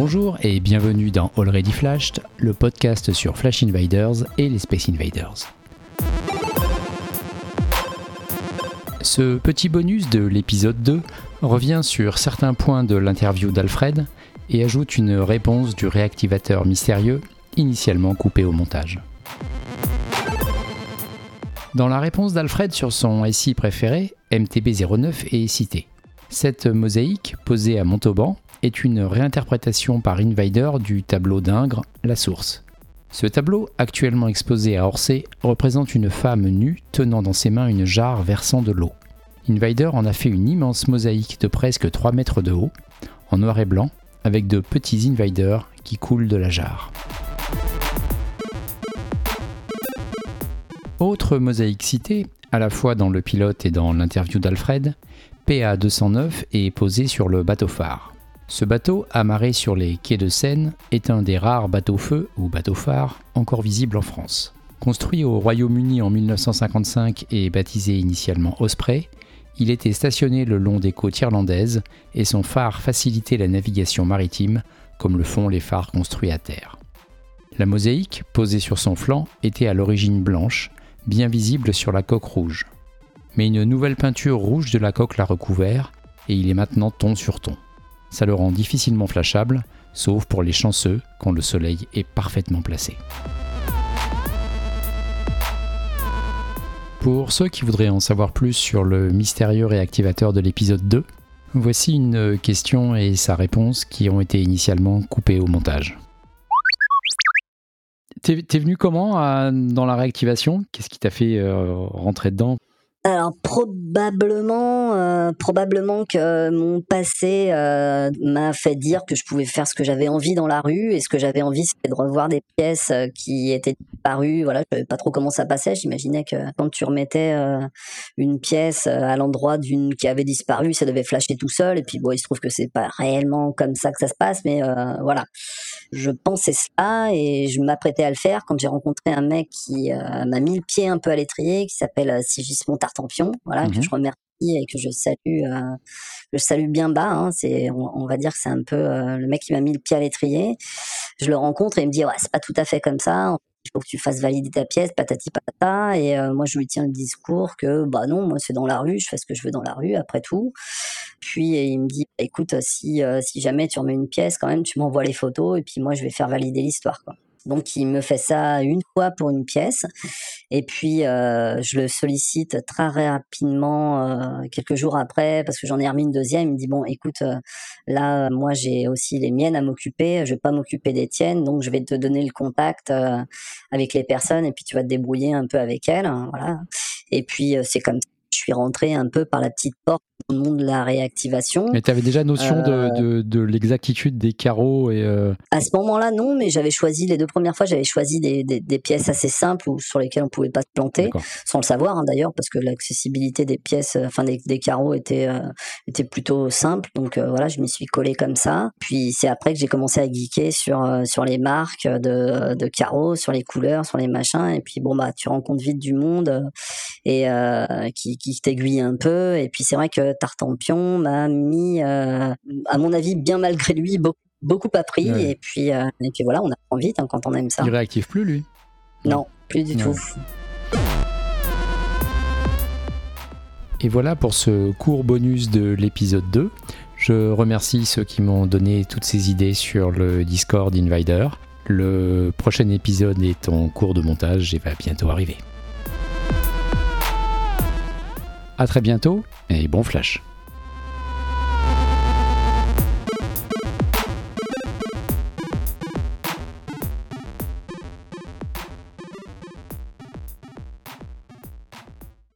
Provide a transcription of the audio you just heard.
Bonjour et bienvenue dans Already Flashed, le podcast sur Flash Invaders et les Space Invaders. Ce petit bonus de l'épisode 2 revient sur certains points de l'interview d'Alfred et ajoute une réponse du réactivateur mystérieux initialement coupé au montage. Dans la réponse d'Alfred sur son SI préféré, MTB09 est cité. Cette mosaïque, posée à Montauban, est une réinterprétation par Invader du tableau d'Ingres, La Source. Ce tableau, actuellement exposé à Orsay, représente une femme nue tenant dans ses mains une jarre versant de l'eau. Invader en a fait une immense mosaïque de presque 3 mètres de haut, en noir et blanc, avec de petits invaders qui coulent de la jarre. Autre mosaïque citée, à la fois dans le pilote et dans l'interview d'Alfred, PA209 est posé sur le bateau phare. Ce bateau, amarré sur les quais de Seine, est un des rares bateaux-feu ou bateaux-phares encore visibles en France. Construit au Royaume-Uni en 1955 et baptisé initialement Osprey, il était stationné le long des côtes irlandaises et son phare facilitait la navigation maritime comme le font les phares construits à terre. La mosaïque, posée sur son flanc, était à l'origine blanche bien visible sur la coque rouge. Mais une nouvelle peinture rouge de la coque l'a recouvert, et il est maintenant ton sur ton. Ça le rend difficilement flashable, sauf pour les chanceux quand le soleil est parfaitement placé. Pour ceux qui voudraient en savoir plus sur le mystérieux réactivateur de l'épisode 2, voici une question et sa réponse qui ont été initialement coupées au montage. T'es venu comment dans la réactivation? Qu'est-ce qui t'a fait euh, rentrer dedans? Alors probablement, euh, probablement que mon passé euh, m'a fait dire que je pouvais faire ce que j'avais envie dans la rue et ce que j'avais envie c'était de revoir des pièces qui étaient disparues. Voilà, je savais pas trop comment ça passait. J'imaginais que quand tu remettais une pièce à l'endroit d'une qui avait disparu, ça devait flasher tout seul. Et puis bon, il se trouve que c'est pas réellement comme ça que ça se passe, mais voilà je pensais cela et je m'apprêtais à le faire quand j'ai rencontré un mec qui euh, m'a mis le pied un peu à l'étrier, qui s'appelle euh, Sigismond Tartampion, voilà, que mmh je remercie et que je salue, euh, je salue bien bas. Hein, c'est, on, va dire que c'est un peu le mec qui m'a mis le pied à l'étrier. Je le rencontre et il me dit ouais, c'est pas tout à fait comme ça il faut que tu fasses valider ta pièce, patati patata. Et moi, je lui tiens le discours que, bah non, moi, c'est dans la rue, je fais ce que je veux dans la rue, après tout. Puis il me dit, bah, écoute, si, euh, si jamais tu remets une pièce, quand même, tu m'envoies les photos et puis moi, je vais faire valider l'histoire. Quoi. Donc il me fait ça une fois pour une pièce et puis euh, je le sollicite très rapidement euh, quelques jours après parce que j'en ai remis une deuxième. Il me dit bon écoute là moi j'ai aussi les miennes à m'occuper, je vais pas m'occuper des tiennes donc je vais te donner le contact avec les personnes et puis tu vas te débrouiller un peu avec elles hein, voilà. Et puis c'est comme ça je suis rentrée un peu par la petite porte monde de la réactivation. Mais tu avais déjà notion de, euh, de, l'exactitude des carreaux et euh, À ce moment-là, non, mais j'avais choisi, les deux premières fois, j'avais choisi des, des, pièces assez simples ou sur lesquelles on pouvait pas se planter, sans le savoir hein, d'ailleurs, parce que l'accessibilité des pièces, euh, enfin des, des carreaux était, était plutôt simple. Donc voilà, je m'y suis collé comme ça. Puis c'est après que j'ai commencé à geeker sur, sur les marques de, de carreaux, sur les couleurs, sur les machins. Et puis bon, bah, tu rencontres vite du monde et qui qui t'aiguille un peu. Et puis c'est vrai que Tartampion m'a mis, euh, à mon avis, bien malgré lui, beaucoup, beaucoup appris. Et, puis, euh, et puis voilà, on apprend vite hein, quand on aime ça. Il réactive plus lui? Non, plus du tout. Et voilà pour ce court bonus de l'épisode 2. Je remercie ceux qui m'ont donné toutes ces idées sur le Discord Invader. Le prochain épisode est en cours de montage et va bientôt arriver. A très bientôt et bon flash.